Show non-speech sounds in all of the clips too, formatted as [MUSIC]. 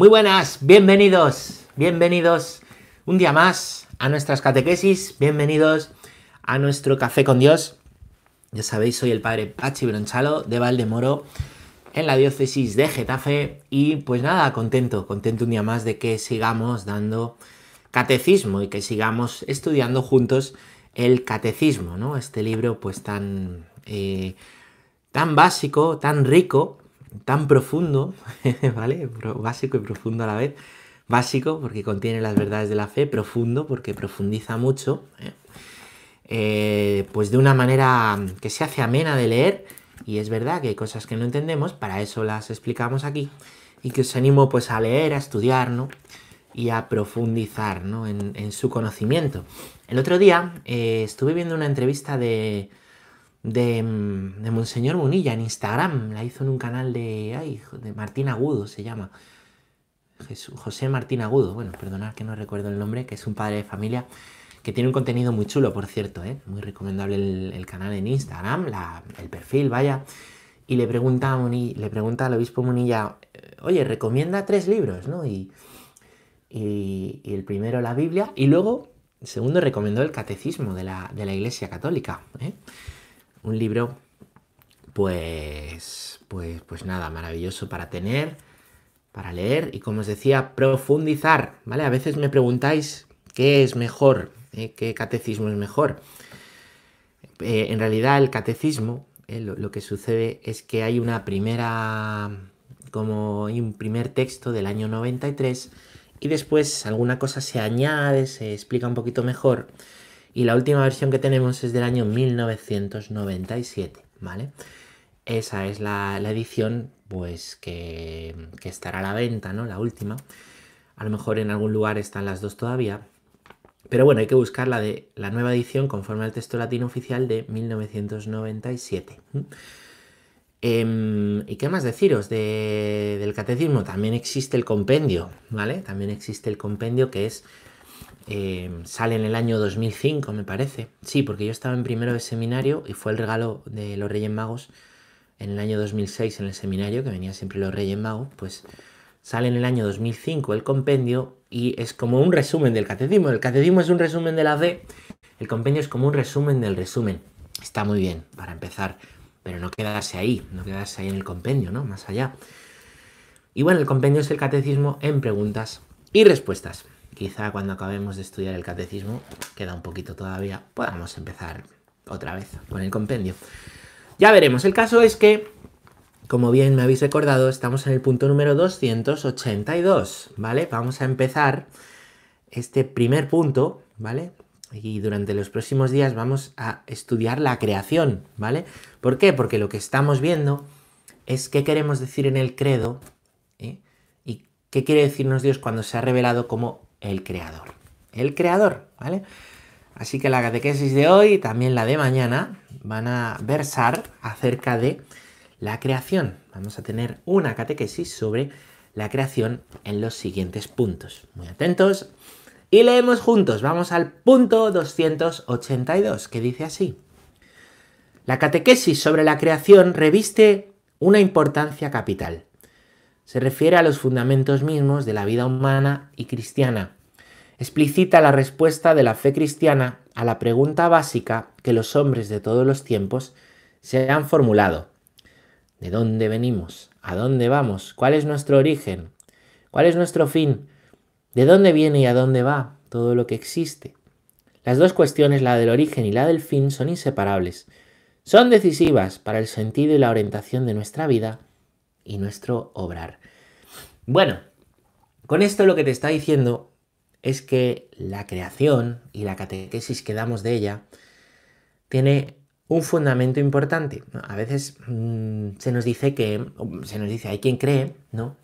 Muy buenas, bienvenidos, bienvenidos un día más a nuestras catequesis, bienvenidos a nuestro café con Dios. Ya sabéis, soy el padre Pachi Bronchalo de Valdemoro en la diócesis de Getafe y pues nada, contento, contento un día más de que sigamos dando catecismo y que sigamos estudiando juntos el catecismo, ¿no? Este libro pues tan, eh, tan básico, tan rico, tan profundo, [LAUGHS] ¿vale? Básico y profundo a la vez. Básico porque contiene las verdades de la fe, profundo porque profundiza mucho, ¿eh? Eh, pues de una manera que se hace amena de leer y es verdad que hay cosas que no entendemos, para eso las explicamos aquí y que os animo pues a leer, a estudiar, ¿no? Y a profundizar, ¿no? En, su conocimiento. El otro día eh, estuve viendo una entrevista de, de, de, Monseñor Munilla en Instagram, la hizo en un canal de, ay, de Martín Agudo, se llama. José Martín Agudo, bueno, perdonad que no recuerdo el nombre, que es un padre de familia que tiene un contenido muy chulo, por cierto, ¿eh? muy recomendable el, canal en Instagram, el perfil, vaya. Y le pregunta, a le pregunta al obispo Munilla, oye, recomienda tres libros, ¿no? Y, y, el primero la Biblia, y luego, el segundo, recomendó el Catecismo de la, de la Iglesia Católica. ¿eh? Un libro, pues, pues, pues nada, maravilloso para tener, para leer y, como os decía, profundizar, ¿vale? A veces me preguntáis qué es mejor, ¿eh? ¿Qué catecismo es mejor? Eh, en realidad el catecismo, eh, lo, que sucede es que hay una primera, como un primer texto del año 93 y después alguna cosa se añade, se explica un poquito mejor y la última versión que tenemos es del año 1997, ¿vale? Esa es la, edición pues que, estará a la venta, ¿no? La última. A lo mejor en algún lugar están las dos todavía, pero bueno, hay que buscar la de la nueva edición conforme al texto latino oficial de 1997. Em, ¿Y qué más deciros del catecismo? También existe el compendio, ¿vale? También existe el compendio que es... Em, sale en el año 2005, me parece. Sí, porque yo estaba en primero de seminario y fue el regalo de los Reyes Magos en el año 2006 en el seminario, que venía siempre los Reyes Magos, pues sale en el año 2005 el compendio y es como un resumen del catecismo. El catecismo es un resumen de la fe, el compendio es como un resumen del resumen. Está muy bien para empezar, pero no quedarse ahí, no quedarse ahí en el compendio, ¿no? Más allá. Y bueno, el compendio es el catecismo en preguntas y respuestas. Quizá cuando acabemos de estudiar el catecismo, queda un poquito todavía, podamos empezar otra vez con el compendio. Ya veremos. El caso es que como bien me habéis recordado, estamos en el punto número 282, ¿vale? Vamos a empezar este primer punto, ¿vale? Y durante los próximos días vamos a estudiar la creación, ¿vale? ¿Por qué? Porque lo que estamos viendo es qué queremos decir en el credo ¿eh? y qué quiere decirnos Dios cuando se ha revelado como el creador. El creador, ¿vale? Así que la catequesis de hoy, también la de mañana, van a versar acerca de la creación. Vamos a tener una catequesis sobre la creación en los siguientes puntos. Muy atentos. Y leemos juntos. Vamos al punto 282, que dice así. La catequesis sobre la creación reviste una importancia capital. Se refiere a los fundamentos mismos de la vida humana y cristiana. Explicita la respuesta de la fe cristiana a la pregunta básica que los hombres de todos los tiempos se han formulado ¿De dónde venimos? ¿A dónde vamos? ¿Cuál es nuestro origen? ¿Cuál es nuestro fin? ¿De dónde viene y a dónde va todo lo que existe? Las dos cuestiones, la del origen y la del fin, son inseparables. Son decisivas para el sentido y la orientación de nuestra vida y nuestro obrar. Bueno, con esto lo que te está diciendo es que la creación y la catequesis que damos de ella tiene un fundamento importante. A veces mm, se nos dice que, se nos dice, hay quien cree, ¿no?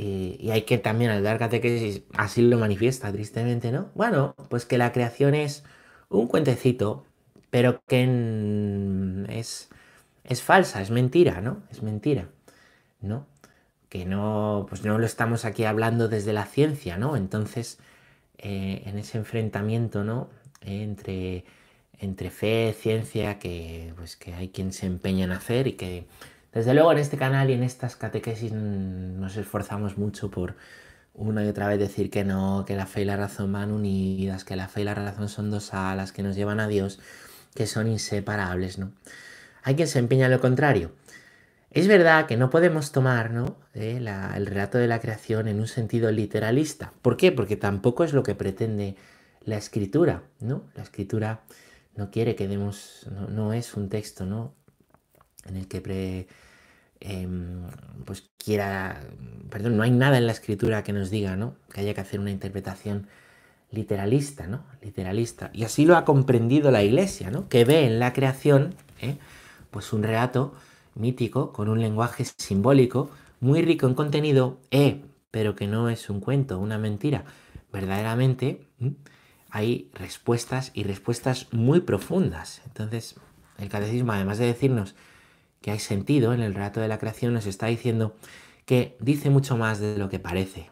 y hay que también al dar catequesis así lo manifiesta tristemente, ¿no? Bueno, pues que la creación es un cuentecito, pero que es, es falsa, es mentira, ¿no? Es mentira, ¿no? Que no, pues no lo estamos aquí hablando desde la ciencia, ¿no? Entonces, eh, en ese enfrentamiento, ¿no? entre entre fe, ciencia, que, pues, que hay quien se empeña en hacer y que Desde luego en este canal y en estas catequesis nos esforzamos mucho por una y otra vez decir que no, que la fe y la razón van unidas, que la fe y la razón son dos alas que nos llevan a Dios, que son inseparables, ¿no? Hay quien se empeña en lo contrario. Es verdad que no podemos tomar. Eh, el relato de la creación en un sentido literalista. ¿Por qué? Porque tampoco es lo que pretende la escritura, ¿no? La escritura no quiere que demos, no, es un texto, ¿no? En el que em, pues quiera, perdón, no hay nada en la escritura que nos diga, ¿no? Que haya que hacer una interpretación literalista, ¿no? Literalista. Y así lo ha comprendido la Iglesia, ¿no? Que ve en la creación, ¿eh? pues un relato mítico con un lenguaje simbólico muy rico en contenido, eh, pero que no es un cuento, una mentira. Verdaderamente hay respuestas y respuestas muy profundas. Entonces, el catecismo, además de decirnos que hay sentido en el relato de la creación, nos está diciendo que dice mucho más de lo que parece.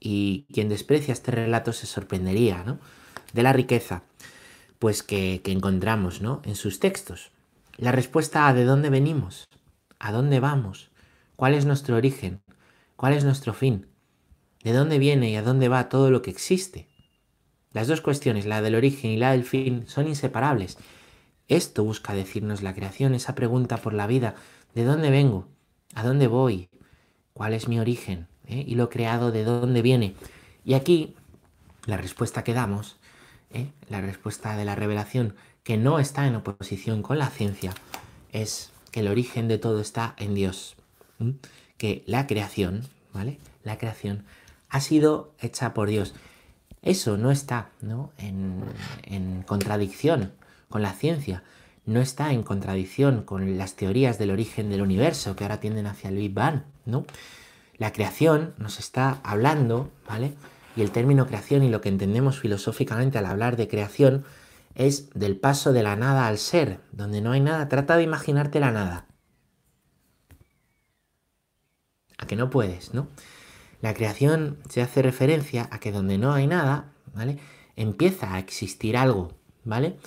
Y quien desprecia este relato se sorprendería ¿no? de la riqueza pues que, que encontramos ¿no? en sus textos. La respuesta a de dónde venimos, a dónde vamos, cuál es nuestro origen, cuál es nuestro fin, de dónde viene y a dónde va todo lo que existe. Las dos cuestiones, la del origen y la del fin, son inseparables. Esto busca decirnos la creación, esa pregunta por la vida, ¿de dónde vengo? ¿A dónde voy? ¿Cuál es mi origen? ¿Eh? ¿Y lo creado de dónde viene? Y aquí, la respuesta que damos, ¿eh? la respuesta de la revelación, que no está en oposición con la ciencia, es que el origen de todo está en Dios. Que la creación, ¿vale? La creación ha sido hecha por Dios. Eso no está En, contradicción con la ciencia, no está en contradicción con las teorías del origen del universo que ahora tienden hacia el Big Bang, ¿no? La creación nos está hablando, ¿vale? Y el término creación y lo que entendemos filosóficamente al hablar de creación es del paso de la nada al ser, donde no hay nada. Trata de imaginarte la nada. A que no puedes, ¿no? La creación se hace referencia a que donde no hay nada, ¿vale? Empieza a existir algo, ¿vale?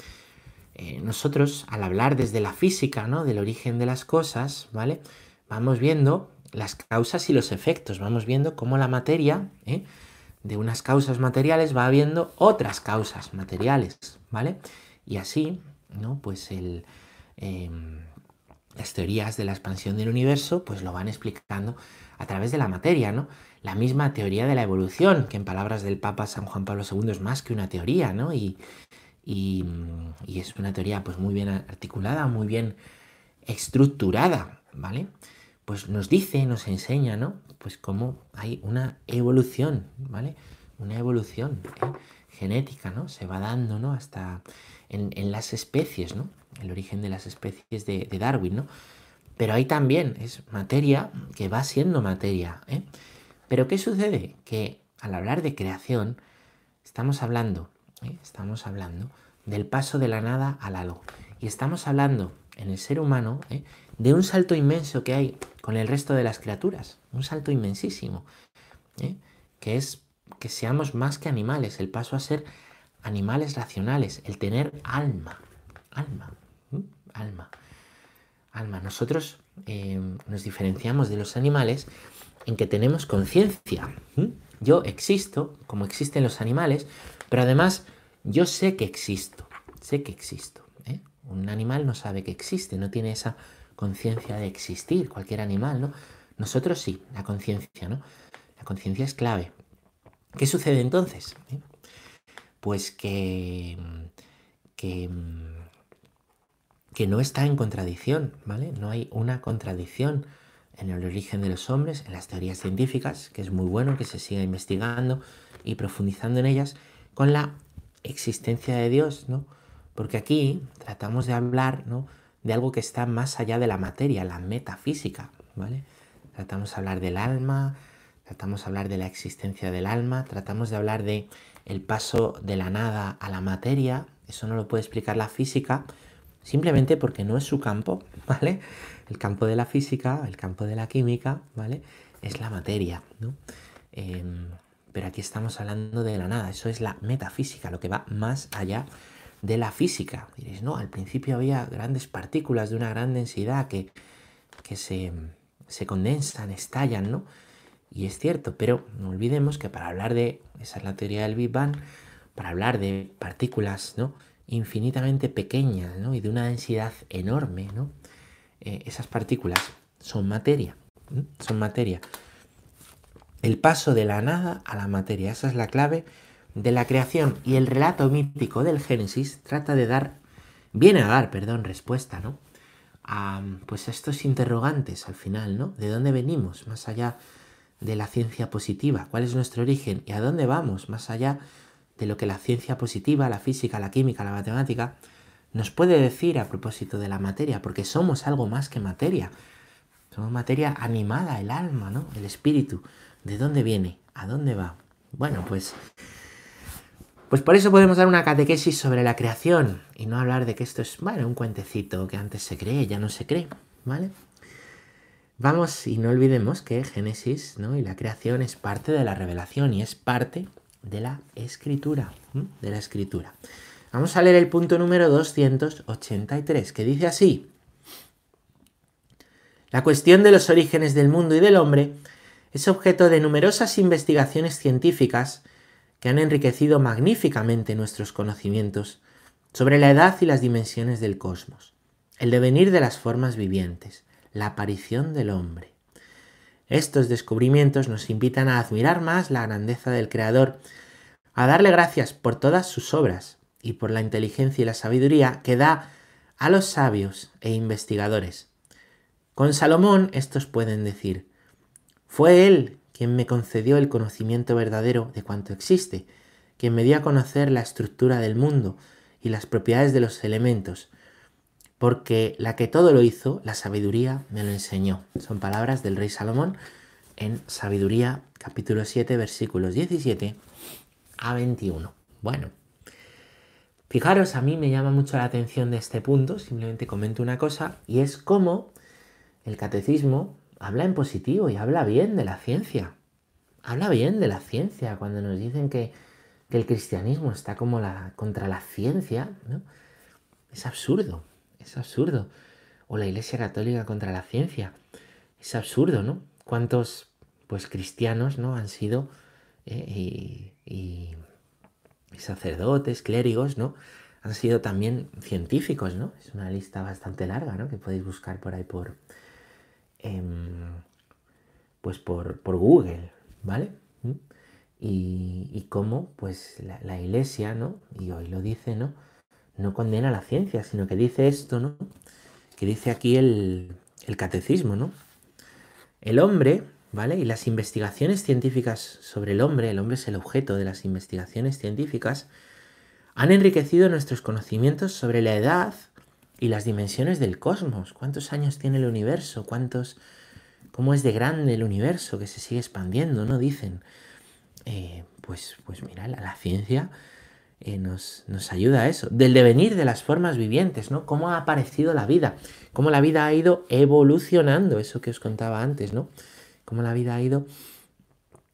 Eh, nosotros, al hablar desde la física, ¿no? Del origen de las cosas, ¿vale? Vamos viendo las causas y los efectos, vamos viendo cómo la materia, ¿eh? de unas causas materiales va habiendo otras causas materiales, ¿vale? Y así, ¿no? Pues em, las teorías de la expansión del universo, pues lo van explicando a través de la materia, ¿no? la misma teoría de la evolución, que en palabras del Papa San Juan Pablo II es más que una teoría, ¿no? Y, y, es una teoría pues muy bien articulada, muy bien estructurada, ¿vale? Pues nos dice, nos enseña, ¿no? Pues cómo hay una evolución, ¿vale? Una evolución ¿eh? Genética, ¿no? Se va dando, ¿no? Hasta en, las especies, ¿no? El origen de las especies de, Darwin, ¿no? Pero ahí también es materia que va siendo materia, ¿eh? Pero ¿qué sucede? Que al hablar de creación, estamos hablando, ¿eh? estamos hablando del paso de la nada al algo. Y estamos hablando en el ser humano ¿eh? de un salto inmenso que hay con el resto de las criaturas. Un salto inmensísimo. Que es que seamos más que animales. El paso a ser animales racionales. El tener alma. Alma. Alma. Alma. Nosotros nos diferenciamos de los animales en que tenemos conciencia. Yo existo, como existen los animales, pero además yo sé que existo, sé que existo. ¿eh? Un animal no sabe que existe, no tiene esa conciencia de existir, cualquier animal, ¿no? Nosotros sí, la conciencia, ¿no? La conciencia es clave. ¿Qué sucede entonces? ¿Eh? Pues que, que, que no está en contradicción, ¿vale? No hay una contradicción en el origen de los hombres, en las teorías científicas, que es muy bueno que se siga investigando y profundizando en ellas, con la existencia de Dios, ¿no? Porque aquí tratamos de hablar, ¿no? De algo que está más allá de la materia, la metafísica, ¿vale? Tratamos de hablar del alma, tratamos de hablar de la existencia del alma, tratamos de hablar de el paso de la nada a la materia, eso no lo puede explicar la física, simplemente porque no es su campo, [LAUGHS] ¿vale? El campo de la física, el campo de la química, ¿vale? Es la materia, ¿no? Em, pero aquí estamos hablando de la nada, eso es la metafísica, lo que va más allá de la física. Diréis, no, al principio había grandes partículas de una gran densidad que, que se, se condensan, estallan, ¿no? Y es cierto, pero no olvidemos que para hablar de, esa es la teoría del Big Bang, para hablar de partículas, ¿no? infinitamente pequeñas ¿no? y de una densidad enorme, ¿no? Eh, esas partículas son materia, son materia. El paso de la nada a la materia, esa es la clave de la creación y el relato mítico del Génesis trata de dar, viene a dar, perdón, respuesta, ¿no? A pues estos interrogantes al final, ¿no? ¿De dónde venimos? Más allá la ciencia positiva, cuál es nuestro origen y a dónde vamos, más allá de lo que la ciencia positiva, la física, la química, la matemática, nos puede decir a propósito de la materia, porque somos algo más que materia. Somos materia animada, el alma, ¿no? El espíritu. ¿De dónde viene? ¿A dónde va? Bueno, pues pues por eso podemos dar una catequesis sobre la creación y no hablar de que esto es, bueno, un cuentecito que antes se cree, ya no se cree, ¿vale? Vamos y no olvidemos que Génesis ¿no? y la creación es parte de la revelación y es parte de la escritura, de la escritura. Vamos a leer el punto número 283, que dice así. La cuestión de los orígenes del mundo y del hombre es objeto de numerosas investigaciones científicas que han enriquecido magníficamente nuestros conocimientos sobre la edad y las dimensiones del cosmos, el devenir de las formas vivientes, la aparición del hombre. Estos descubrimientos nos invitan a admirar más la grandeza del Creador, a darle gracias por todas sus obras y por la inteligencia y la sabiduría que da a los sabios e investigadores. Con Salomón estos pueden decir, fue él quien me concedió el conocimiento verdadero de cuanto existe, quien me dio a conocer la estructura del mundo y las propiedades de los elementos, porque la que todo lo hizo, la sabiduría, me lo enseñó. Son palabras del rey Salomón en Sabiduría capítulo 7 versículos 17 a 21. Bueno, fijaros, a mí me llama mucho la atención de este punto, simplemente comento una cosa, y es cómo el catecismo habla en positivo y habla bien de la ciencia. Habla bien de la ciencia cuando nos dicen que, el cristianismo está como contra la ciencia. ¿no? Es absurdo, es absurdo. O la Iglesia Católica contra la ciencia. Es absurdo, ¿no? ¿Cuántos pues cristianos no han sido eh, y, sacerdotes, clérigos, ¿no? Han sido también científicos, ¿no? Es una lista bastante larga, ¿no? Que podéis buscar por ahí por, em, pues por, Google, ¿vale? ¿Mm? Y, cómo, pues, la, iglesia, ¿no? Y hoy lo dice, ¿no? No condena la ciencia, sino que dice esto, ¿no? Que dice aquí el, el catecismo, ¿no? El hombre y las investigaciones científicas sobre el hombre, el hombre es el objeto de las investigaciones científicas, han enriquecido nuestros conocimientos sobre la edad y las dimensiones del cosmos. ¿Cuántos años tiene el universo? ¿Cuántos, cómo es de grande el universo que se sigue expandiendo? ¿No? Dicen. Eh, pues, pues mira, la, ciencia eh, nos, nos, ayuda a eso. Del devenir de las formas vivientes, ¿no? Cómo ha aparecido la vida, cómo la vida ha ido evolucionando, eso que os contaba antes, ¿no? cómo la vida ha ido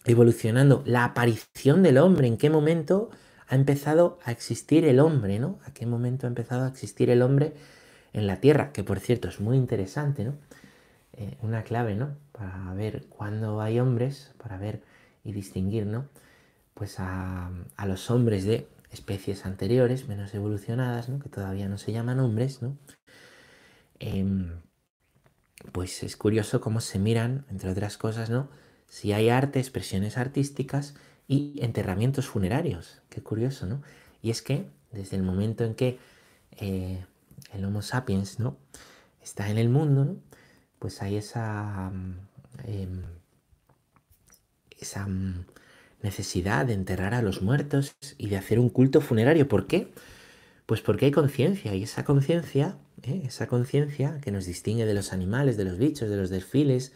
evolucionando. La aparición del hombre, en qué momento ha empezado a existir el hombre, ¿no? A qué momento ha empezado a existir el hombre en la Tierra, que por cierto es muy interesante, ¿no? Eh, una clave, ¿no? Para ver cuándo hay hombres, para ver y distinguir, ¿no? Pues a, los hombres de especies anteriores, menos evolucionadas, ¿no? Que todavía no se llaman hombres, ¿no? Em, pues es curioso cómo se miran, entre otras cosas, ¿no? Si hay arte, expresiones artísticas y enterramientos funerarios. Qué curioso, ¿no? Y es que desde el momento en que eh, el Homo sapiens, ¿no? Está en el mundo, ¿no? Pues hay esa, mm, em, esa mm, necesidad de enterrar a los muertos y de hacer un culto funerario. ¿Por qué? Pues porque hay conciencia y esa conciencia ¿eh? esa conciencia que nos distingue de los animales, de los bichos, de los desfiles,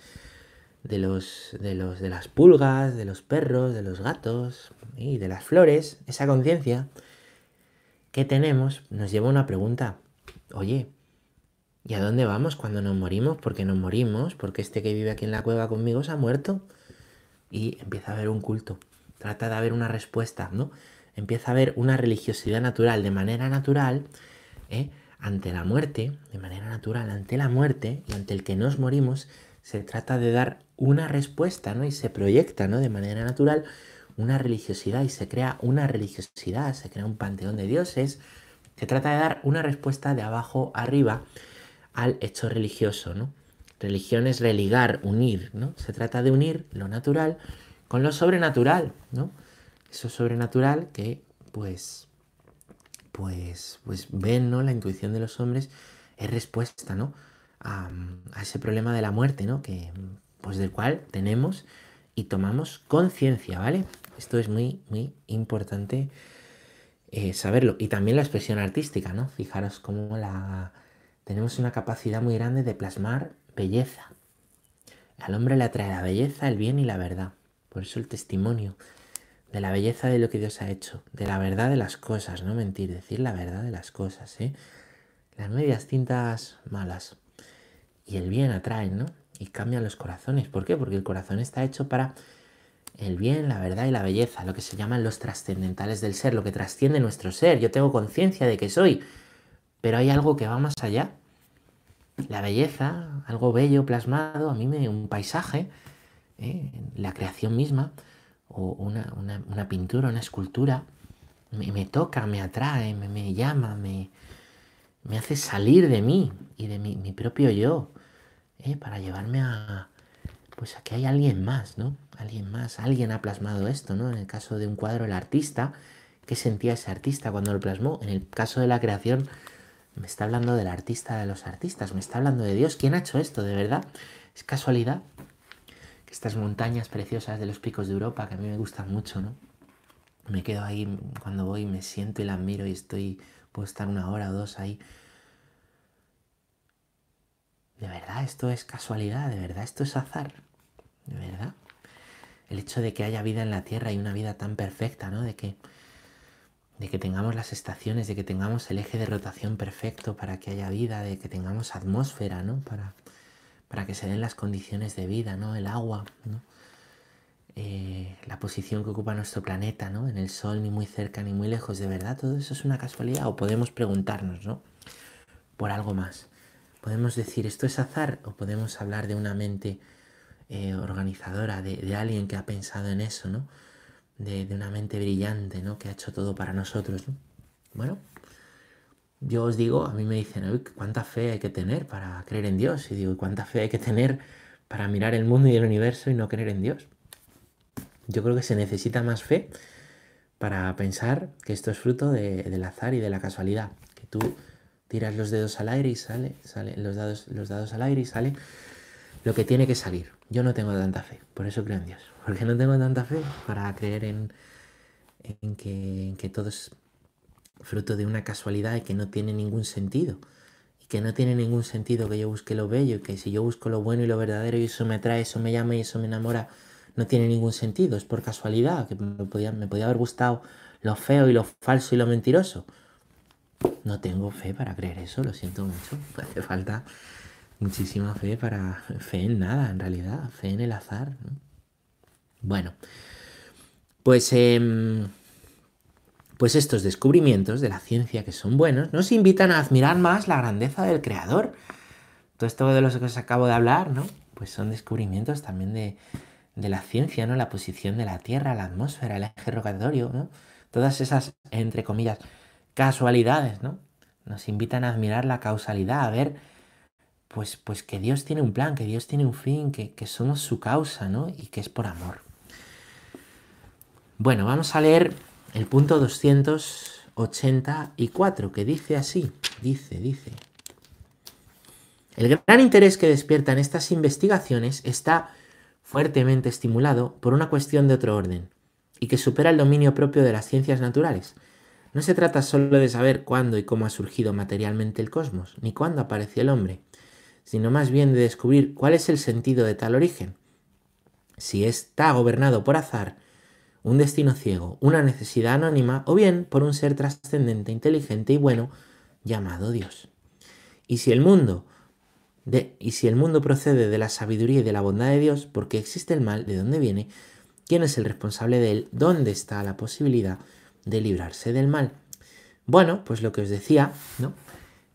de, los, de, los, de las pulgas, de los perros, de los gatos y de las flores, esa conciencia que tenemos nos lleva a una pregunta. Oye, ¿y a dónde vamos cuando nos morimos? Porque nos morimos, porque este que vive aquí en la cueva conmigo se ha muerto. Y empieza a haber un culto. Trata de haber una respuesta, ¿no? Empieza a haber una religiosidad natural, de manera natural, ¿eh? ante la muerte, de manera natural, ante la muerte y ante el que nos morimos, se trata de dar una respuesta, ¿no? Y se proyecta, ¿no? De manera natural una religiosidad y se crea una religiosidad, se crea un panteón de dioses. Se trata de dar una respuesta de abajo arriba al hecho religioso, ¿no? Religión es religar, unir, ¿no? Se trata de unir lo natural con lo sobrenatural, ¿no? Eso sobrenatural que, pues, pues, pues ven, ¿no? La intuición de los hombres es respuesta, ¿no? A, ese problema de la muerte, ¿no? Que, pues del cual tenemos y tomamos conciencia, ¿vale? Esto es muy, muy importante eh, saberlo. Y también la expresión artística, ¿no? Fijaros cómo la... tenemos una capacidad muy grande de plasmar belleza. Al hombre le atrae la belleza, el bien y la verdad. Por eso el testimonio de la belleza de lo que Dios ha hecho, de la verdad de las cosas, no mentir, decir la verdad de las cosas, ¿eh? Las medias tintas malas y el bien atraen, ¿no? Y cambian los corazones. ¿Por qué? Porque el corazón está hecho para el bien, la verdad y la belleza, lo que se llaman los trascendentales del ser, lo que trasciende nuestro ser. Yo tengo conciencia de que soy, pero hay algo que va más allá. La belleza, algo bello plasmado, a mí me un paisaje, ¿eh? la creación misma, o una, pintura, una escultura, me, toca, me atrae, me, llama, me, me, hace salir de mí y de mi, propio yo, ¿eh? para llevarme a, pues a que hay alguien más, ¿no? Alguien más, alguien ha plasmado esto, ¿no? En el caso de un cuadro, el artista, ¿qué sentía ese artista cuando lo plasmó? En el caso de la creación, me está hablando del artista de los artistas, me está hablando de Dios. ¿Quién ha hecho esto, de verdad? ¿Es casualidad? Estas montañas preciosas de los picos de Europa, que a mí me gustan mucho, ¿no? Me quedo ahí cuando voy, me siento y la miro y estoy, puedo estar una hora o dos ahí. ¿De verdad esto es casualidad? ¿De verdad esto es azar? ¿De verdad? El hecho de que haya vida en la Tierra y una vida tan perfecta, ¿no? De que de que tengamos las estaciones, de que tengamos el eje de rotación perfecto para que haya vida, de que tengamos atmósfera, ¿no? Para, para que se den las condiciones de vida, ¿no? El agua, ¿no? Eh, la posición que ocupa nuestro planeta, ¿no? En el Sol, ni muy cerca ni muy lejos, ¿de verdad todo eso es una casualidad? O podemos preguntarnos, ¿no? Por algo más. Podemos decir, ¿esto es azar? O podemos hablar de una mente eh, organizadora, de, de alguien que ha pensado en eso, ¿no? de, una mente brillante, ¿no? Que ha hecho todo para nosotros, Bueno, yo os digo, a mí me dicen, ¿cuánta fe hay que tener para creer en Dios? Y digo, ¿cuánta fe hay que tener para mirar el mundo y el universo y no creer en Dios? Yo creo que se necesita más fe para pensar que esto es fruto del azar y de la casualidad. Que tú tiras los dedos al aire y sale, sale los, dados, los dados al aire y sale lo que tiene que salir. Yo no tengo tanta fe, por eso creo en Dios. Porque no tengo tanta fe para creer en, en, que, que todo es fruto de una casualidad y que no tiene ningún sentido. Y que no tiene ningún sentido que yo busque lo bello y que si yo busco lo bueno y lo verdadero y eso me atrae, eso me llama y eso me enamora, no tiene ningún sentido. Es por casualidad, que me podía, me podía haber gustado lo feo y lo falso y lo mentiroso. No tengo fe para creer eso, lo siento mucho. [LAUGHS] Hace falta muchísima fe para fe en nada, en realidad, fe en el azar. Bueno, pues, em, pues estos descubrimientos de la ciencia que son buenos nos invitan a admirar más la grandeza del creador. Todo esto de los que os acabo de hablar, ¿no? Pues son descubrimientos también de, de la ciencia, ¿no? La posición de la Tierra, la atmósfera, el eje rotatorio, ¿no? Todas esas, entre comillas, casualidades, ¿no? Nos invitan a admirar la causalidad, a ver pues, pues que Dios tiene un plan, que Dios tiene un fin, que, somos su causa, ¿no? Y que es por amor. Bueno, vamos a leer el punto 284, que dice así, dice, dice. El gran interés que despiertan estas investigaciones está fuertemente estimulado por una cuestión de otro orden, y que supera el dominio propio de las ciencias naturales. No se trata solo de saber cuándo y cómo ha surgido materialmente el cosmos, ni cuándo apareció el hombre, sino más bien de descubrir cuál es el sentido de tal origen. Si está gobernado por azar, un destino ciego, una necesidad anónima o bien por un ser trascendente, inteligente y bueno llamado Dios. Y si el mundo de, y si el mundo procede de la sabiduría y de la bondad de Dios, porque existe el mal, ¿de dónde viene? ¿Quién es el responsable de él? ¿Dónde está la posibilidad de librarse del mal? Bueno, pues lo que os decía, ¿no?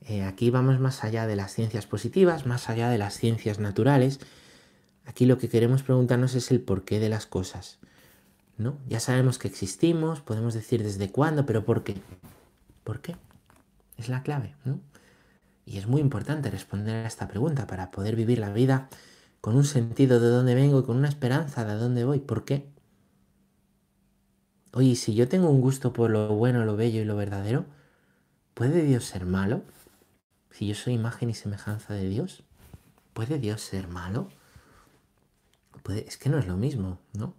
Eh, aquí vamos más allá de las ciencias positivas, más allá de las ciencias naturales. Aquí lo que queremos preguntarnos es el porqué de las cosas. ¿No? Ya sabemos que existimos, podemos decir desde cuándo, pero ¿por qué? ¿Por qué? Es la clave. ¿no? Y es muy importante responder a esta pregunta para poder vivir la vida con un sentido de dónde vengo y con una esperanza de dónde voy. ¿Por qué? Oye, si yo tengo un gusto por lo bueno, lo bello y lo verdadero, ¿puede Dios ser malo? Si yo soy imagen y semejanza de Dios, ¿puede Dios ser malo? Es que no es lo mismo, ¿no?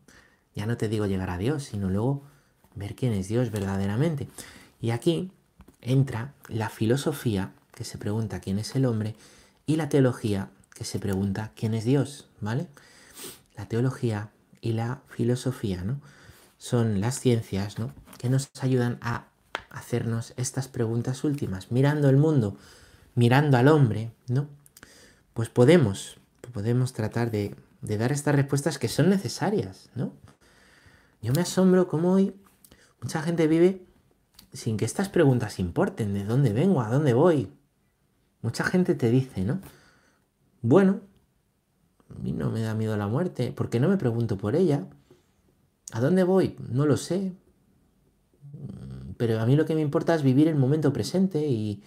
Ya no te digo llegar a Dios, sino luego ver quién es Dios verdaderamente. Y aquí entra la filosofía, que se pregunta quién es el hombre, y la teología, que se pregunta quién es Dios, ¿vale? La teología y la filosofía, ¿no? Son las ciencias, ¿no? Que nos ayudan a hacernos estas preguntas últimas, mirando el mundo, mirando al hombre, ¿no? Pues podemos, podemos tratar de, de dar estas respuestas que son necesarias, ¿no? Yo me asombro cómo hoy mucha gente vive sin que estas preguntas importen, de dónde vengo, a dónde voy. Mucha gente te dice, ¿no? Bueno, a mí no me da miedo la muerte, porque no me pregunto por ella. ¿A dónde voy? No lo sé. Pero a mí lo que me importa es vivir el momento presente y,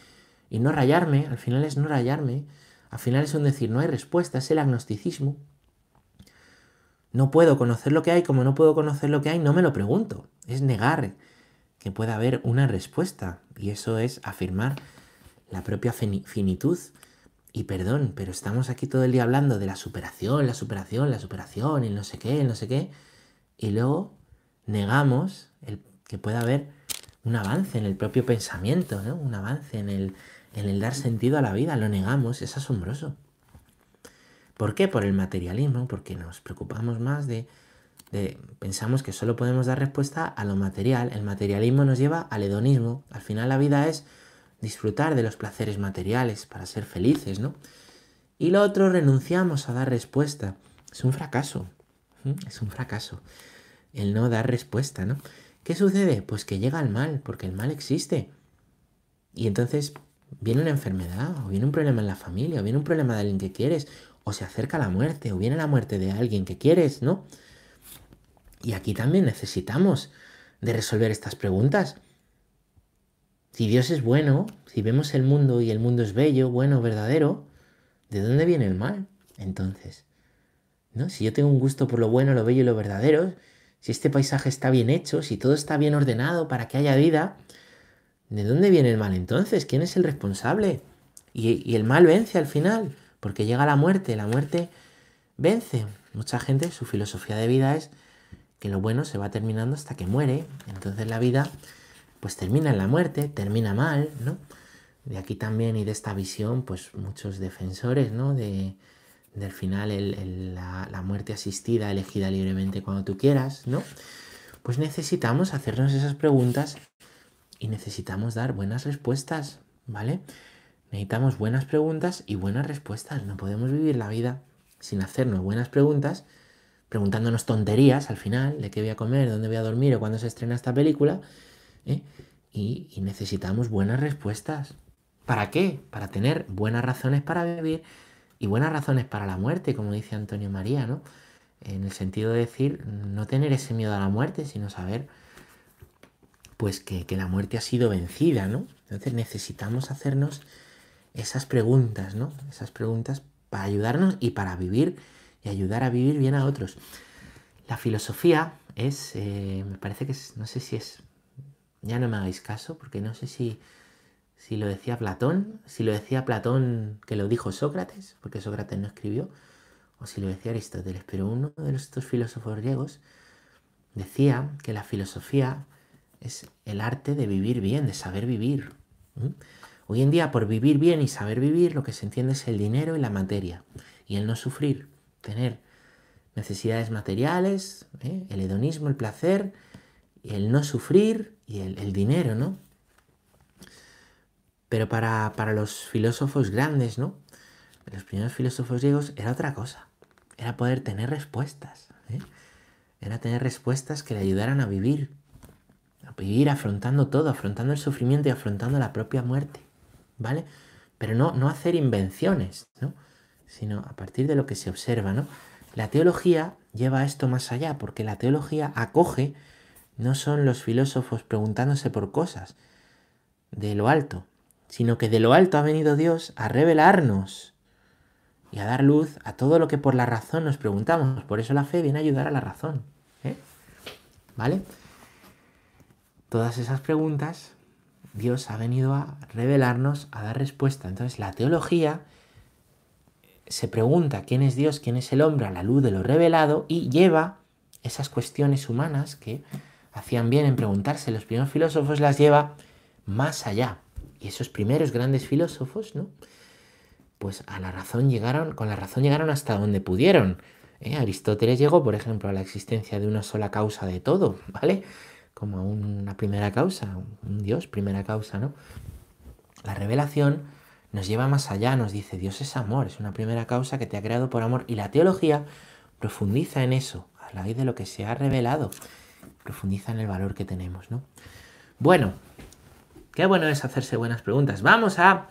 y no rayarme. Al final es no rayarme. Al final es un decir, no hay respuesta, es el agnosticismo. No puedo conocer lo que hay, como no puedo conocer lo que hay, no me lo pregunto. Es negar que pueda haber una respuesta. Y eso es afirmar la propia finitud y perdón, pero estamos aquí todo el día hablando de la superación, la superación, la superación, y no sé qué, el no sé qué, y luego negamos el que pueda haber un avance en el propio pensamiento, ¿no? un avance el, en el dar sentido a la vida, lo negamos, es asombroso. ¿Por qué? Por el materialismo, porque nos preocupamos más de, de, pensamos que solo podemos dar respuesta a lo material. El materialismo nos lleva al hedonismo. Al final la vida es disfrutar de los placeres materiales para ser felices, ¿no? Y lo otro, renunciamos a dar respuesta. Es un fracaso, es un fracaso el no dar respuesta, ¿no? ¿Qué sucede? Pues que llega el mal, porque el mal existe. Y entonces viene una enfermedad, o viene un problema en la familia, o viene un problema de alguien que quieres, o se acerca la muerte, o viene la muerte de alguien que quieres, ¿no? Y aquí también necesitamos de resolver estas preguntas. Si Dios es bueno, si vemos el mundo y el mundo es bello, bueno, verdadero, ¿de dónde viene el mal? Entonces, ¿no? Si yo tengo un gusto por lo bueno, lo bello y lo verdadero, si este paisaje está bien hecho, si todo está bien ordenado para que haya vida, ¿de dónde viene el mal entonces? ¿Quién es el responsable? Y, y el mal vence al final, porque llega la muerte, la muerte vence. Mucha gente, su filosofía de vida es que lo bueno se va terminando hasta que muere, entonces la vida pues termina en la muerte, termina mal, ¿no? De aquí también y de esta visión, pues muchos defensores, ¿no? De, del final la, la, muerte asistida, elegida libremente cuando tú quieras, ¿no? Pues necesitamos hacernos esas preguntas y necesitamos dar buenas respuestas, ¿vale? Necesitamos buenas preguntas y buenas respuestas. No podemos vivir la vida sin hacernos buenas preguntas, preguntándonos tonterías al final de qué voy a comer, dónde voy a dormir o cuándo se estrena esta película, ¿eh? y, necesitamos buenas respuestas. ¿Para qué? Para tener buenas razones para vivir y buenas razones para la muerte, como dice Antonio María, ¿no? En el sentido de decir, no tener ese miedo a la muerte, sino saber pues que, que, la muerte ha sido vencida, ¿no? Entonces necesitamos hacernos esas preguntas, ¿no? Esas preguntas para ayudarnos y para vivir y ayudar a vivir bien a otros. La filosofía es, eh, me parece que es, no sé si es ya no me hagáis caso, porque no sé si, si lo decía Platón, si lo decía Platón que lo dijo Sócrates, porque Sócrates no escribió, o si lo decía Aristóteles, pero uno de estos filósofos griegos decía que la filosofía es el arte de vivir bien, de saber vivir. Hoy en día, por vivir bien y saber vivir, lo que se entiende es el dinero y la materia, y el no sufrir, tener necesidades materiales, ¿eh? el hedonismo, el placer, el no sufrir y el, dinero, ¿no? Pero para, los filósofos grandes, ¿no? Los primeros filósofos griegos era otra cosa. Era poder tener respuestas. ¿eh? Era tener respuestas que le ayudaran a vivir. A vivir afrontando todo, afrontando el sufrimiento y afrontando la propia muerte. ¿Vale? pero no, no hacer invenciones, ¿no? sino a partir de lo que se observa. ¿no? La teología lleva esto más allá, porque la teología acoge, no son los filósofos preguntándose por cosas de lo alto, sino que de lo alto ha venido Dios a revelarnos y a dar luz a todo lo que por la razón nos preguntamos. Por eso la fe viene a ayudar a la razón. ¿eh? ¿Vale? Todas esas preguntas Dios ha venido a revelarnos, a dar respuesta. Entonces la teología se pregunta quién es Dios, quién es el hombre a la luz de lo revelado y lleva esas cuestiones humanas que hacían bien en preguntarse los primeros filósofos, las lleva más allá. Y esos primeros grandes filósofos, ¿no? Pues a la razón llegaron, con la razón llegaron hasta donde pudieron. ¿eh? Aristóteles llegó, por ejemplo, a la existencia de una sola causa de todo, ¿vale? Como una primera causa, un Dios, primera causa, ¿no? La revelación nos lleva más allá, nos dice Dios es amor, es una primera causa que te ha creado por amor y la teología profundiza en eso, a la vez de lo que se ha revelado, profundiza en el valor que tenemos, ¿no? Bueno, qué bueno es hacerse buenas preguntas. Vamos a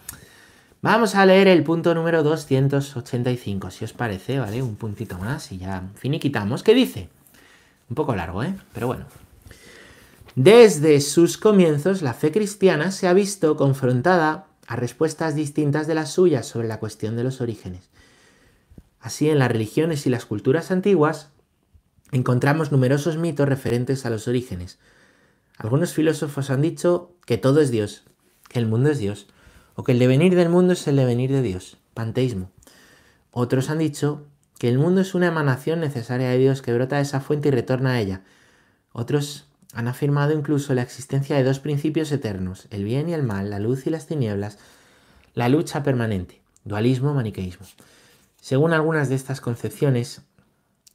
vamos a leer el punto número 285, si os parece, ¿vale? Un puntito más y ya finiquitamos. ¿Qué dice? Un poco largo, ¿eh? Pero bueno, desde sus comienzos, la fe cristiana se ha visto confrontada a respuestas distintas de las suyas sobre la cuestión de los orígenes. Así, en las religiones y las culturas antiguas, encontramos numerosos mitos referentes a los orígenes. Algunos filósofos han dicho que todo es Dios, que el mundo es Dios, o que el devenir del mundo es el devenir de Dios, panteísmo. Otros han dicho que el mundo es una emanación necesaria de Dios que brota de esa fuente y retorna a ella. Otros han afirmado incluso la existencia de dos principios eternos, el bien y el mal, la luz y las tinieblas, la lucha permanente, dualismo, maniqueísmo. Según algunas de estas concepciones,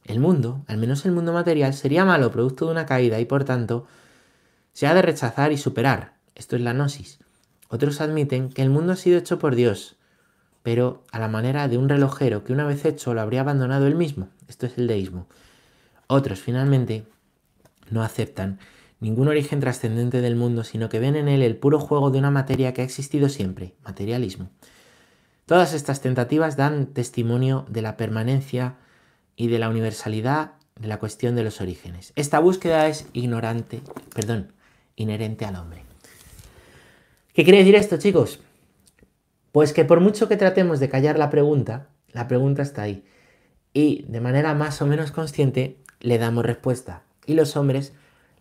el mundo, al menos el mundo material, sería malo producto de una caída y por tanto se ha de rechazar y superar. Esto es la gnosis. Otros admiten que el mundo ha sido hecho por Dios, pero a la manera de un relojero que una vez hecho lo habría abandonado él mismo. Esto es el deísmo. Otros, finalmente, no aceptan ningún origen trascendente del mundo, sino que ven en él el puro juego de una materia que ha existido siempre, materialismo. Todas estas tentativas dan testimonio de la permanencia y de la universalidad de la cuestión de los orígenes. Esta búsqueda es ignorante, perdón, inherente al hombre. ¿Qué quiere decir esto, chicos? Pues que por mucho que tratemos de callar la pregunta, la pregunta está ahí. Y de manera más o menos consciente le damos respuesta y los hombres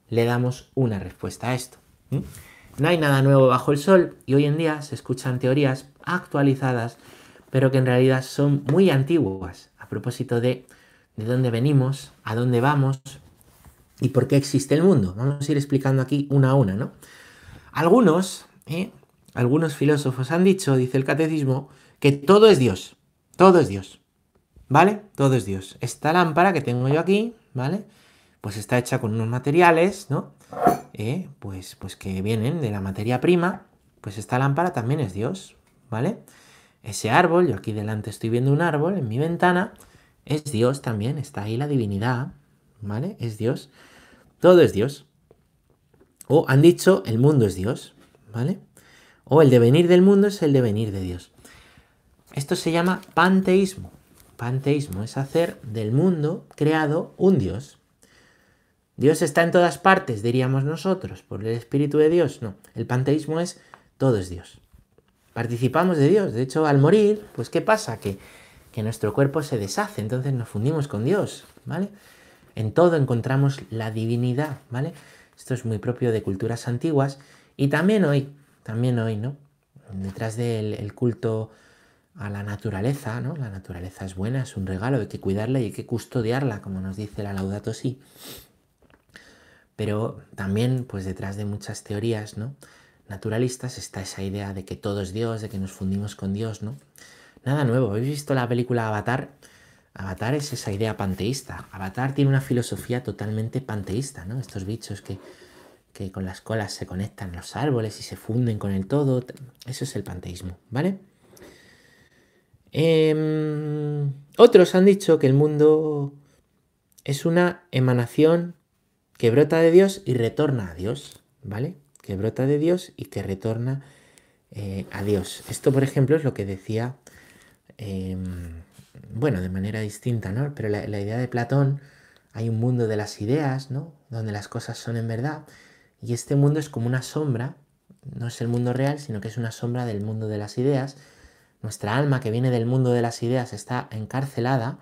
le damos una respuesta a esto. No hay nada nuevo bajo el sol y hoy en día se escuchan teorías actualizadas, pero que en realidad son muy antiguas a propósito de de dónde venimos, a dónde vamos y por qué existe el mundo. Vamos a ir explicando aquí una a una, ¿no? Algunos, ¿eh? algunos filósofos han dicho, dice el catecismo, que todo es Dios, todo es Dios, ¿vale? Todo es Dios. Esta lámpara que tengo yo aquí, ¿vale? Pues está hecha con unos materiales, ¿no? Eh, pues, pues que vienen de la materia prima, pues esta lámpara también es Dios, ¿vale? Ese árbol, yo aquí delante estoy viendo un árbol en mi ventana, es Dios también, está ahí la divinidad, ¿vale? Es Dios, todo es Dios. O han dicho, el mundo es Dios, ¿vale? O el devenir del mundo es el devenir de Dios. Esto se llama panteísmo. Panteísmo es hacer del mundo creado un Dios. Dios está en todas partes, diríamos nosotros, por el Espíritu de Dios. No, el panteísmo es todo es Dios. Participamos de Dios. De hecho, al morir, pues ¿qué pasa? Que, que nuestro cuerpo se deshace, entonces nos fundimos con Dios, ¿vale? En todo encontramos la divinidad, ¿vale? Esto es muy propio de culturas antiguas y también hoy, también hoy, ¿no? Detrás del culto a la naturaleza, ¿no? La naturaleza es buena, es un regalo, hay que cuidarla y hay que custodiarla, como nos dice la Laudato Si. Pero también, pues detrás de muchas teorías. Naturalistas está esa idea de que todo es Dios, de que nos fundimos con Dios, ¿no? Nada nuevo. ¿Habéis visto la película Avatar? Avatar es esa idea panteísta. Avatar tiene una filosofía totalmente panteísta, ¿no? Estos bichos que, que con las colas se conectan los árboles y se funden con el todo. Eso es el panteísmo, ¿vale? Em, otros han dicho que el mundo es una emanación que brota de Dios y retorna a Dios, ¿vale? Que brota de Dios y que retorna eh, a Dios. Esto, por ejemplo, es lo que decía, em, bueno, de manera distinta, ¿no? Pero la, la, idea de Platón, hay un mundo de las ideas, ¿no? Donde las cosas son en verdad, y este mundo es como una sombra, no es el mundo real, sino que es una sombra del mundo de las ideas. Nuestra alma que viene del mundo de las ideas está encarcelada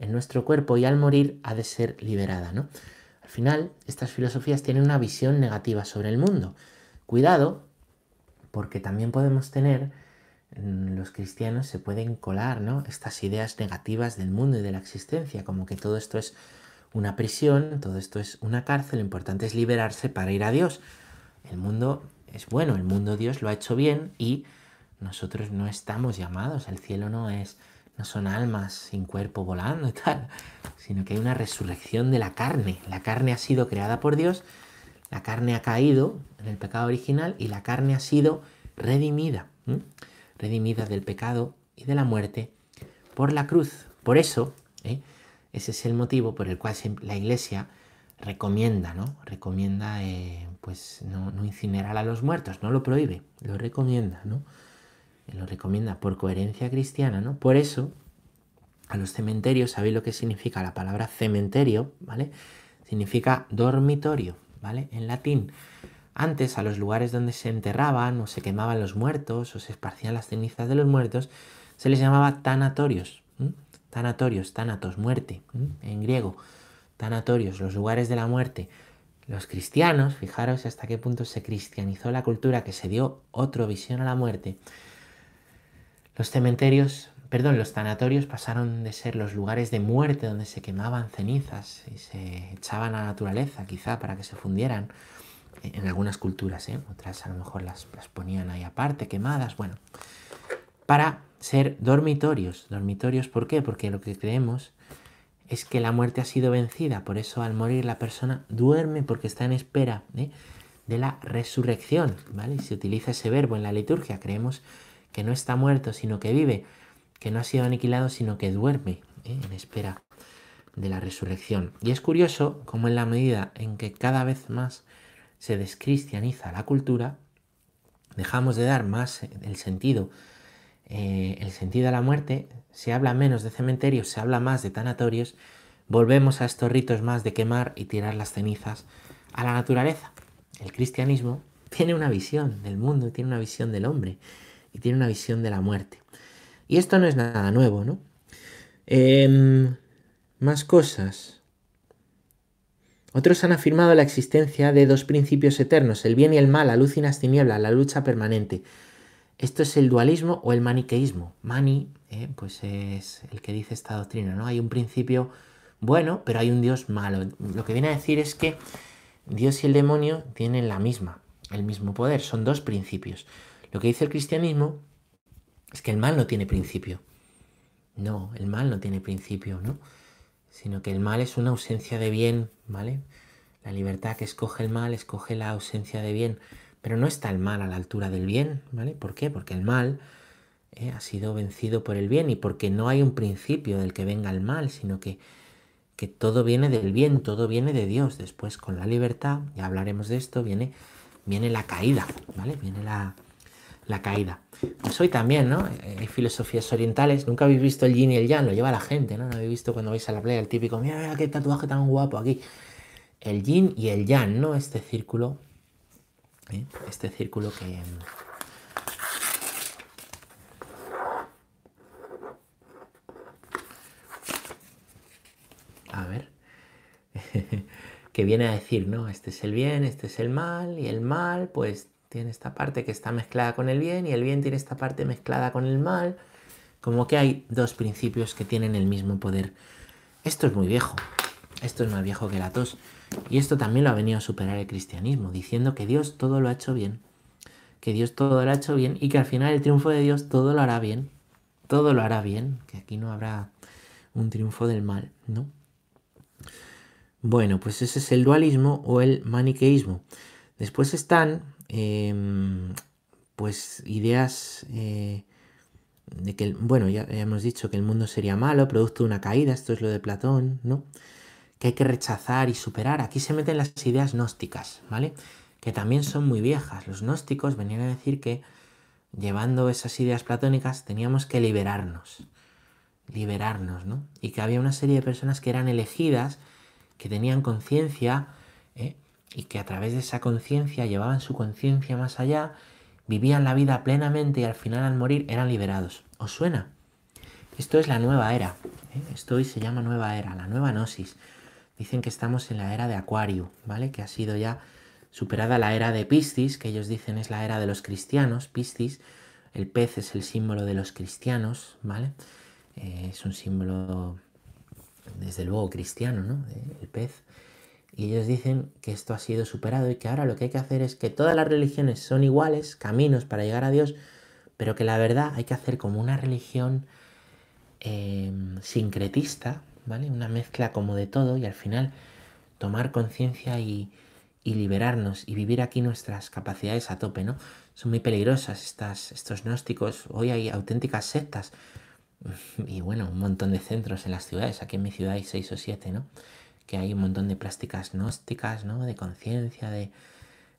en nuestro cuerpo y al morir ha de ser liberada, ¿no? Al final, estas filosofías tienen una visión negativa sobre el mundo. Cuidado, porque también podemos tener, mm, los cristianos se pueden colar, ¿no? Estas ideas negativas del mundo y de la existencia, como que todo esto es una prisión, todo esto es una cárcel, lo importante es liberarse para ir a Dios. El mundo es bueno, el mundo Dios lo ha hecho bien y nosotros no estamos llamados, el cielo no es no son almas sin cuerpo volando y tal, [LAUGHS] sino que hay una resurrección de la carne. La carne ha sido creada por Dios, la carne ha caído en el pecado original y la carne ha sido redimida, redimida del pecado y de la muerte por la cruz. Por eso, ¿eh? ese es el motivo por el cual la iglesia recomienda, ¿no? Recomienda, eh, pues, no, no incinerar a los muertos, no lo prohíbe, lo recomienda, ¿no? Lo recomienda por coherencia cristiana, ¿no? Por eso, a los cementerios, ¿sabéis lo que significa la palabra cementerio? ¿Vale? Significa dormitorio, ¿vale? En latín. Antes, a los lugares donde se enterraban o se quemaban los muertos o se esparcían las cenizas de los muertos, se les llamaba tanatorios. Tanatorios, tanatos, muerte, en griego. Tanatorios, los lugares de la muerte. Los cristianos, fijaros hasta qué punto se cristianizó la cultura, que se dio otra visión a la muerte. Los cementerios, perdón, los tanatorios pasaron de ser los lugares de muerte donde se quemaban cenizas y se echaban a la naturaleza, quizá para que se fundieran, en algunas culturas, ¿eh? otras a lo mejor las, las ponían ahí aparte, quemadas, bueno, para ser dormitorios. Dormitorios, ¿por qué? Porque lo que creemos es que la muerte ha sido vencida, por eso al morir la persona duerme porque está en espera ¿eh? de la resurrección, ¿vale? Se utiliza ese verbo en la liturgia, creemos que no está muerto, sino que vive, que no ha sido aniquilado, sino que duerme ¿eh? en espera de la resurrección. Y es curioso cómo en la medida en que cada vez más se descristianiza la cultura, dejamos de dar más el sentido, eh, el sentido a la muerte, se habla menos de cementerios, se habla más de tanatorios, volvemos a estos ritos más de quemar y tirar las cenizas a la naturaleza. El cristianismo tiene una visión del mundo, tiene una visión del hombre y tiene una visión de la muerte. Y esto no es nada nuevo, ¿no? Em, más cosas. Otros han afirmado la existencia de dos principios eternos, el bien y el mal, la luz y las la lucha permanente. Esto es el dualismo o el maniqueísmo. Mani, eh, pues es el que dice esta doctrina, ¿no? Hay un principio bueno, pero hay un Dios malo. Lo que viene a decir es que Dios y el demonio tienen la misma, el mismo poder. Son dos principios. Lo que dice el cristianismo es que el mal no tiene principio. No, el mal no tiene principio, ¿no? Sino que el mal es una ausencia de bien, ¿vale? La libertad que escoge el mal escoge la ausencia de bien. Pero no está el mal a la altura del bien, ¿vale? ¿Por qué? Porque el mal eh, ha sido vencido por el bien y porque no hay un principio del que venga el mal, sino que, que todo viene del bien, todo viene de Dios. Después con la libertad, ya hablaremos de esto, viene, viene la caída, ¿vale? Viene la, la caída. Pues hoy también, ¿no? Hay filosofías orientales. Nunca habéis visto el yin y el yang, lo lleva la gente, ¿no? No habéis visto cuando vais a la playa el típico, mira, mira qué tatuaje tan guapo aquí. El yin y el yang, ¿no? Este círculo, ¿eh? este círculo que... A ver. [LAUGHS] que viene a decir, ¿no? Este es el bien, este es el mal, y el mal, pues tiene esta parte que está mezclada con el bien y el bien tiene esta parte mezclada con el mal. Como que hay dos principios que tienen el mismo poder. Esto es muy viejo. Esto es más viejo que la tos. Y esto también lo ha venido a superar el cristianismo, diciendo que Dios todo lo ha hecho bien. Que Dios todo lo ha hecho bien y que al final el triunfo de Dios todo lo hará bien. Todo lo hará bien. Que aquí no habrá un triunfo del mal, ¿no? Bueno, pues ese es el dualismo o el maniqueísmo. Después están Em, pues ideas eh, de que, bueno, ya, hemos dicho que el mundo sería malo, producto de una caída, esto es lo de Platón, ¿no? Que hay que rechazar y superar. Aquí se meten las ideas gnósticas, ¿vale? Que también son muy viejas. Los gnósticos venían a decir que llevando esas ideas platónicas, teníamos que liberarnos. Liberarnos, ¿no? Y que había una serie de personas que eran elegidas, que tenían conciencia, ¿eh? Y que a través de esa conciencia llevaban su conciencia más allá, vivían la vida plenamente y al final al morir eran liberados. ¿Os suena? Esto es la nueva era. ¿eh? Esto hoy se llama nueva era, la nueva gnosis. Dicen que estamos en la era de Acuario, ¿vale? Que ha sido ya superada la era de Piscis, que ellos dicen es la era de los cristianos. Piscis, el pez es el símbolo de los cristianos, ¿vale? Eh, es un símbolo, desde luego, cristiano, ¿no? El pez. Y ellos dicen que esto ha sido superado y que ahora lo que hay que hacer es que todas las religiones son iguales, caminos para llegar a Dios, pero que la verdad hay que hacer como una religión em, sincretista, ¿vale? Una mezcla como de todo y al final tomar conciencia y, liberarnos y vivir aquí nuestras capacidades a tope, ¿no? Son muy peligrosas estas, estos gnósticos. Hoy hay auténticas sectas [LAUGHS] y bueno, un montón de centros en las ciudades. Aquí en mi ciudad hay seis o siete, ¿no? Que hay un montón de plásticas gnósticas, ¿no? De conciencia, de...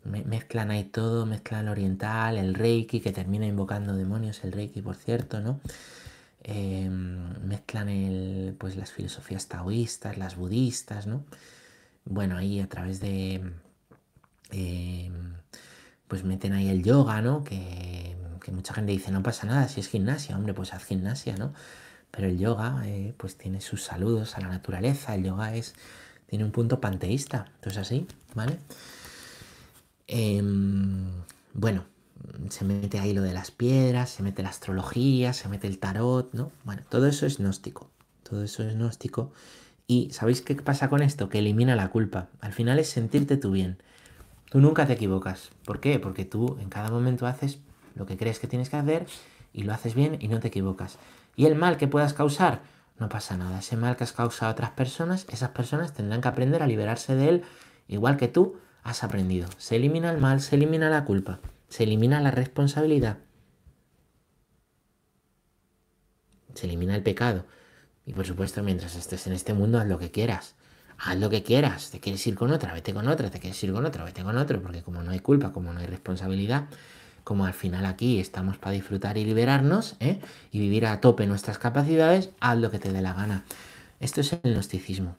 mezclan ahí todo, mezclan el oriental, el reiki, que termina invocando demonios, el reiki, por cierto, ¿no? Em, mezclan el, pues las filosofías taoístas, las budistas, ¿no? Bueno, ahí a través de... Em, pues meten ahí el yoga, ¿no? Que, que, mucha gente dice, no pasa nada, si es gimnasia, hombre, pues haz gimnasia, ¿no? Pero el yoga, eh, pues tiene sus saludos a la naturaleza. El yoga es, tiene un punto panteísta. Entonces así, ¿vale? Em, bueno, se mete ahí lo de las piedras, se mete la astrología, se mete el tarot, ¿no? Bueno, todo eso es gnóstico. Todo eso es gnóstico. Y ¿sabéis qué pasa con esto? Que elimina la culpa. Al final es sentirte tú bien. Tú nunca te equivocas. ¿Por qué? Porque tú en cada momento haces lo que crees que tienes que hacer y lo haces bien y no te equivocas. Y el mal que puedas causar, no pasa nada. Ese mal que has causado a otras personas, esas personas tendrán que aprender a liberarse de él, igual que tú has aprendido. Se elimina el mal, se elimina la culpa, se elimina la responsabilidad, se elimina el pecado. Y por supuesto, mientras estés en este mundo, haz lo que quieras. Haz lo que quieras. Te quieres ir con otra, vete con otra. Te quieres ir con otra, vete con otro. Porque como no hay culpa, como no hay responsabilidad, como al final aquí estamos para disfrutar y liberarnos ¿eh? y vivir a tope nuestras capacidades, haz lo que te dé la gana. Esto es el gnosticismo.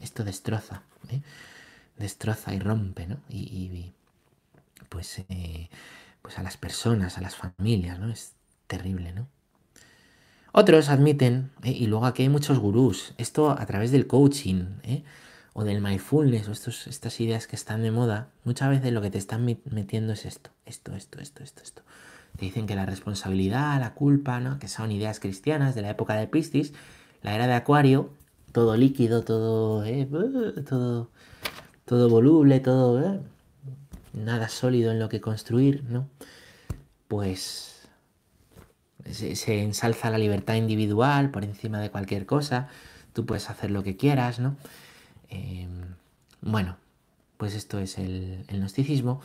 Esto destroza, ¿eh? destroza y rompe, ¿no? Y, pues, eh, pues a las personas, a las familias, ¿no? Es terrible, ¿no? Otros admiten, y luego aquí hay muchos gurús, esto a través del coaching, ¿eh? O del mindfulness o estos, estas ideas que están de moda, muchas veces lo que te están metiendo es esto, esto, esto, esto, esto, esto. Te dicen que la responsabilidad, la culpa, ¿no? que son ideas cristianas de la época de Piscis, la era de Acuario, todo líquido, todo, eh, todo, todo voluble, todo, eh, nada sólido en lo que construir, ¿no? Pues se, se, ensalza la libertad individual por encima de cualquier cosa, tú puedes hacer lo que quieras, ¿no? Em, bueno, pues esto es el, gnosticismo.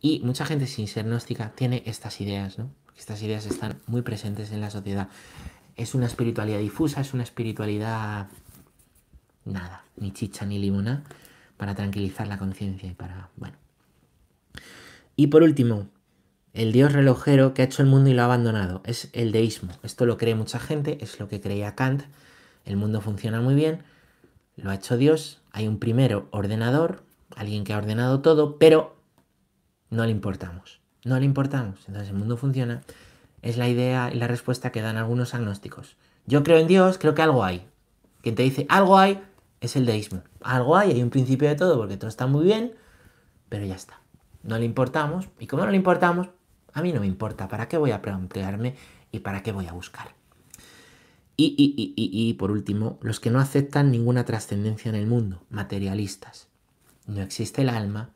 Y mucha gente sin ser gnóstica tiene estas ideas, ¿no? estas ideas están muy presentes en la sociedad. Es una espiritualidad difusa, es una espiritualidad nada, ni chicha ni limona, para tranquilizar la conciencia y para, bueno. Y por último, el dios relojero que ha hecho el mundo y lo ha abandonado, es el deísmo. Esto lo cree mucha gente, es lo que creía Kant. El mundo funciona muy bien, lo ha hecho Dios, hay un primero ordenador, alguien que ha ordenado todo, pero no le importamos. No le importamos. Entonces el mundo funciona. Es la idea y la respuesta que dan algunos agnósticos. Yo creo en Dios, creo que algo hay. Quien te dice algo hay es el deísmo. Algo hay, hay un principio de todo porque todo está muy bien, pero ya está. No le importamos y como no le importamos, a mí no me importa. ¿Para qué voy a plantearme y para qué voy a buscar? Y, y, y, y, por último, los que no aceptan ninguna trascendencia en el mundo, materialistas. No existe el alma.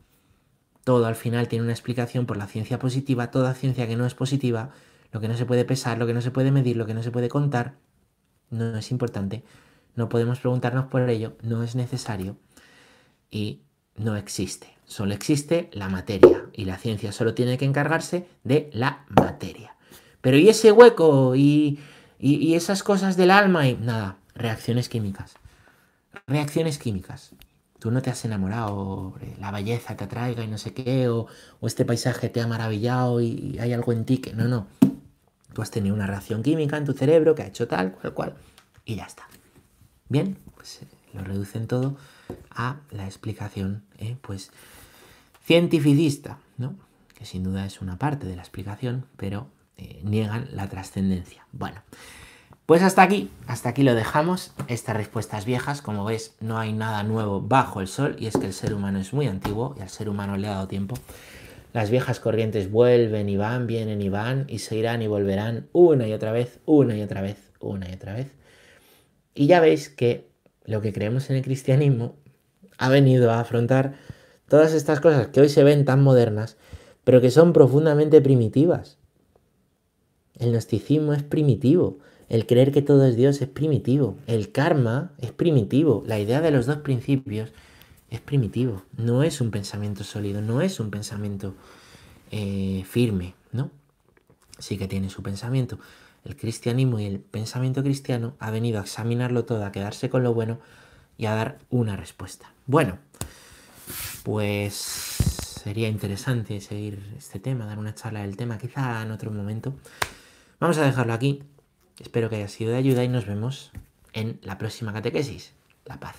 Todo al final tiene una explicación por la ciencia positiva. Toda ciencia que no es positiva, lo que no se puede pesar, lo que no se puede medir, lo que no se puede contar, no es importante. No podemos preguntarnos por ello, no es necesario y no existe. Solo existe la materia y la ciencia solo tiene que encargarse de la materia. Pero ¿y ese hueco? ¿Y y, esas cosas del alma y nada, reacciones químicas. Reacciones químicas. tú no te has enamorado, la belleza te atraiga y no sé qué, o, este paisaje te ha maravillado y, hay algo en ti que no, no. Tú has tenido una reacción química en tu cerebro que ha hecho tal, cual, cual, y ya está. Bien, pues eh, lo reducen todo a la explicación, eh, pues, cientificista, ¿no? Que sin duda es una parte de la explicación, pero eh, niegan la trascendencia. Bueno, pues hasta aquí, hasta aquí lo dejamos. Estas respuestas viejas, como ves, no hay nada nuevo bajo el sol y es que el ser humano es muy antiguo y al ser humano le ha dado tiempo. Las viejas corrientes vuelven y van, vienen y van y se irán y volverán una y otra vez, una y otra vez, una y otra vez. Y ya veis que lo que creemos en el cristianismo ha venido a afrontar todas estas cosas que hoy se ven tan modernas, pero que son profundamente primitivas. El gnosticismo es primitivo. El creer que todo es Dios es primitivo. El karma es primitivo. La idea de los dos principios es primitivo. No es un pensamiento sólido, no es un pensamiento eh, firme, ¿no? Sí que tiene su pensamiento. El cristianismo y el pensamiento cristiano ha venido a examinarlo todo, a quedarse con lo bueno y a dar una respuesta. Bueno, pues sería interesante seguir este tema, dar una charla del tema, quizá en otro momento. Vamos a dejarlo aquí. Espero que haya sido de ayuda y nos vemos en la próxima catequesis. La paz.